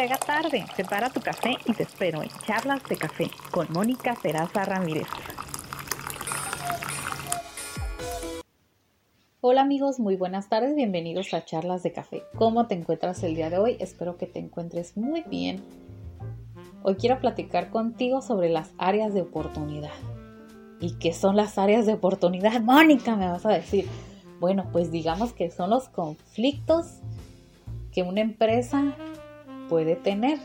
te haga tarde. Separa tu café y te espero en Charlas de Café con Mónica Peraza Ramírez. Hola amigos, muy buenas tardes, bienvenidos a Charlas de Café. ¿Cómo te encuentras el día de hoy? Espero que te encuentres muy bien. Hoy quiero platicar contigo sobre las áreas de oportunidad. ¿Y qué son las áreas de oportunidad? Mónica, me vas a decir. Bueno, pues digamos que son los conflictos que una empresa puede tener,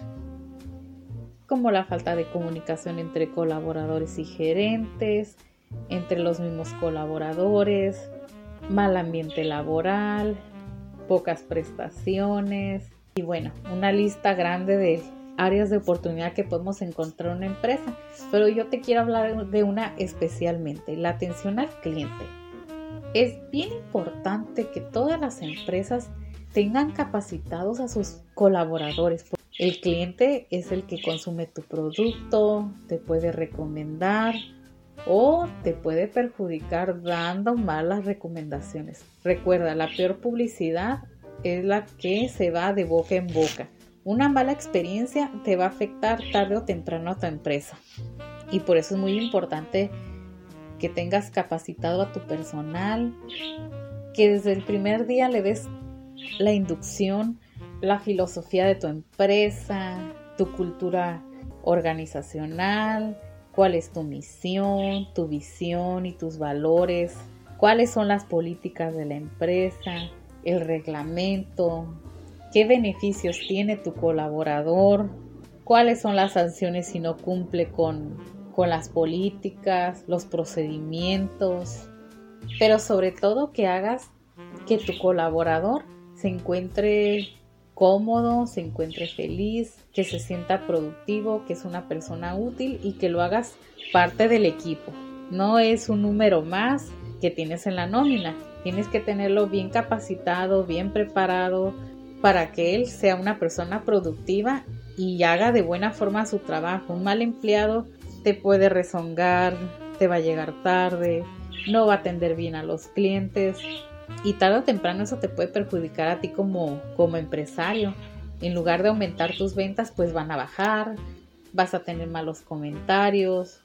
como la falta de comunicación entre colaboradores y gerentes, entre los mismos colaboradores, mal ambiente laboral, pocas prestaciones y bueno, una lista grande de áreas de oportunidad que podemos encontrar en una empresa. Pero yo te quiero hablar de una especialmente, la atención al cliente. Es bien importante que todas las empresas tengan capacitados a sus colaboradores. El cliente es el que consume tu producto, te puede recomendar o te puede perjudicar dando malas recomendaciones. Recuerda, la peor publicidad es la que se va de boca en boca. Una mala experiencia te va a afectar tarde o temprano a tu empresa. Y por eso es muy importante que tengas capacitado a tu personal, que desde el primer día le des la inducción, la filosofía de tu empresa, tu cultura organizacional, cuál es tu misión, tu visión y tus valores, cuáles son las políticas de la empresa, el reglamento, qué beneficios tiene tu colaborador, cuáles son las sanciones si no cumple con, con las políticas, los procedimientos, pero sobre todo que hagas que tu colaborador se encuentre cómodo, se encuentre feliz, que se sienta productivo, que es una persona útil y que lo hagas parte del equipo. No es un número más que tienes en la nómina. Tienes que tenerlo bien capacitado, bien preparado para que él sea una persona productiva y haga de buena forma su trabajo. Un mal empleado te puede rezongar, te va a llegar tarde, no va a atender bien a los clientes, y tarde o temprano eso te puede perjudicar a ti como, como empresario. En lugar de aumentar tus ventas, pues van a bajar, vas a tener malos comentarios.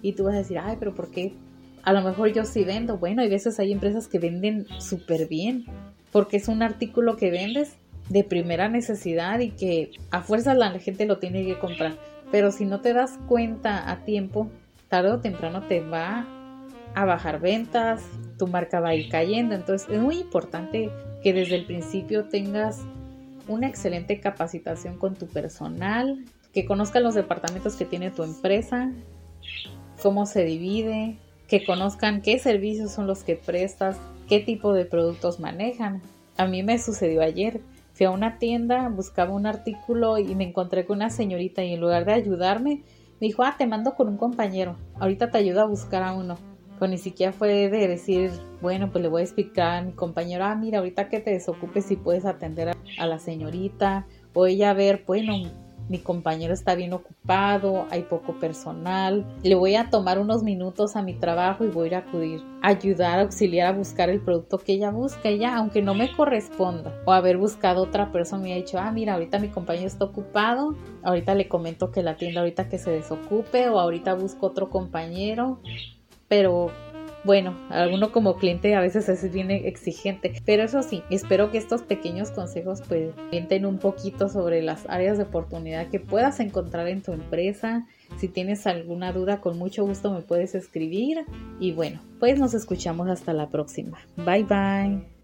Y tú vas a decir, ay, pero ¿por qué? A lo mejor yo sí vendo. Bueno, hay veces hay empresas que venden súper bien, porque es un artículo que vendes de primera necesidad y que a fuerza la gente lo tiene que comprar. Pero si no te das cuenta a tiempo, tarde o temprano te va a bajar ventas, tu marca va a ir cayendo. Entonces es muy importante que desde el principio tengas una excelente capacitación con tu personal, que conozcan los departamentos que tiene tu empresa, cómo se divide, que conozcan qué servicios son los que prestas, qué tipo de productos manejan. A mí me sucedió ayer. Fui a una tienda, buscaba un artículo y me encontré con una señorita y en lugar de ayudarme, me dijo, ah, te mando con un compañero, ahorita te ayudo a buscar a uno. Ni siquiera fue de decir, bueno, pues le voy a explicar a mi compañero, ah, mira, ahorita que te desocupes si puedes atender a, la señorita, o ella a ver, bueno, mi compañero está bien ocupado, hay poco personal, le voy a tomar unos minutos a mi trabajo y voy a acudir, ayudar, auxiliar a buscar el producto que ella busca, ella, aunque no me corresponda, o haber buscado otra persona, me ha dicho, ah, mira, ahorita mi compañero está ocupado, ahorita le comento que la tienda ahorita que se desocupe, o ahorita busco otro compañero, pero bueno, alguno como cliente a veces es bien exigente, pero eso sí, espero que estos pequeños consejos pues orienten un poquito sobre las áreas de oportunidad que puedas encontrar en tu empresa. Si tienes alguna duda, con mucho gusto me puedes escribir y bueno, pues nos escuchamos hasta la próxima. Bye bye.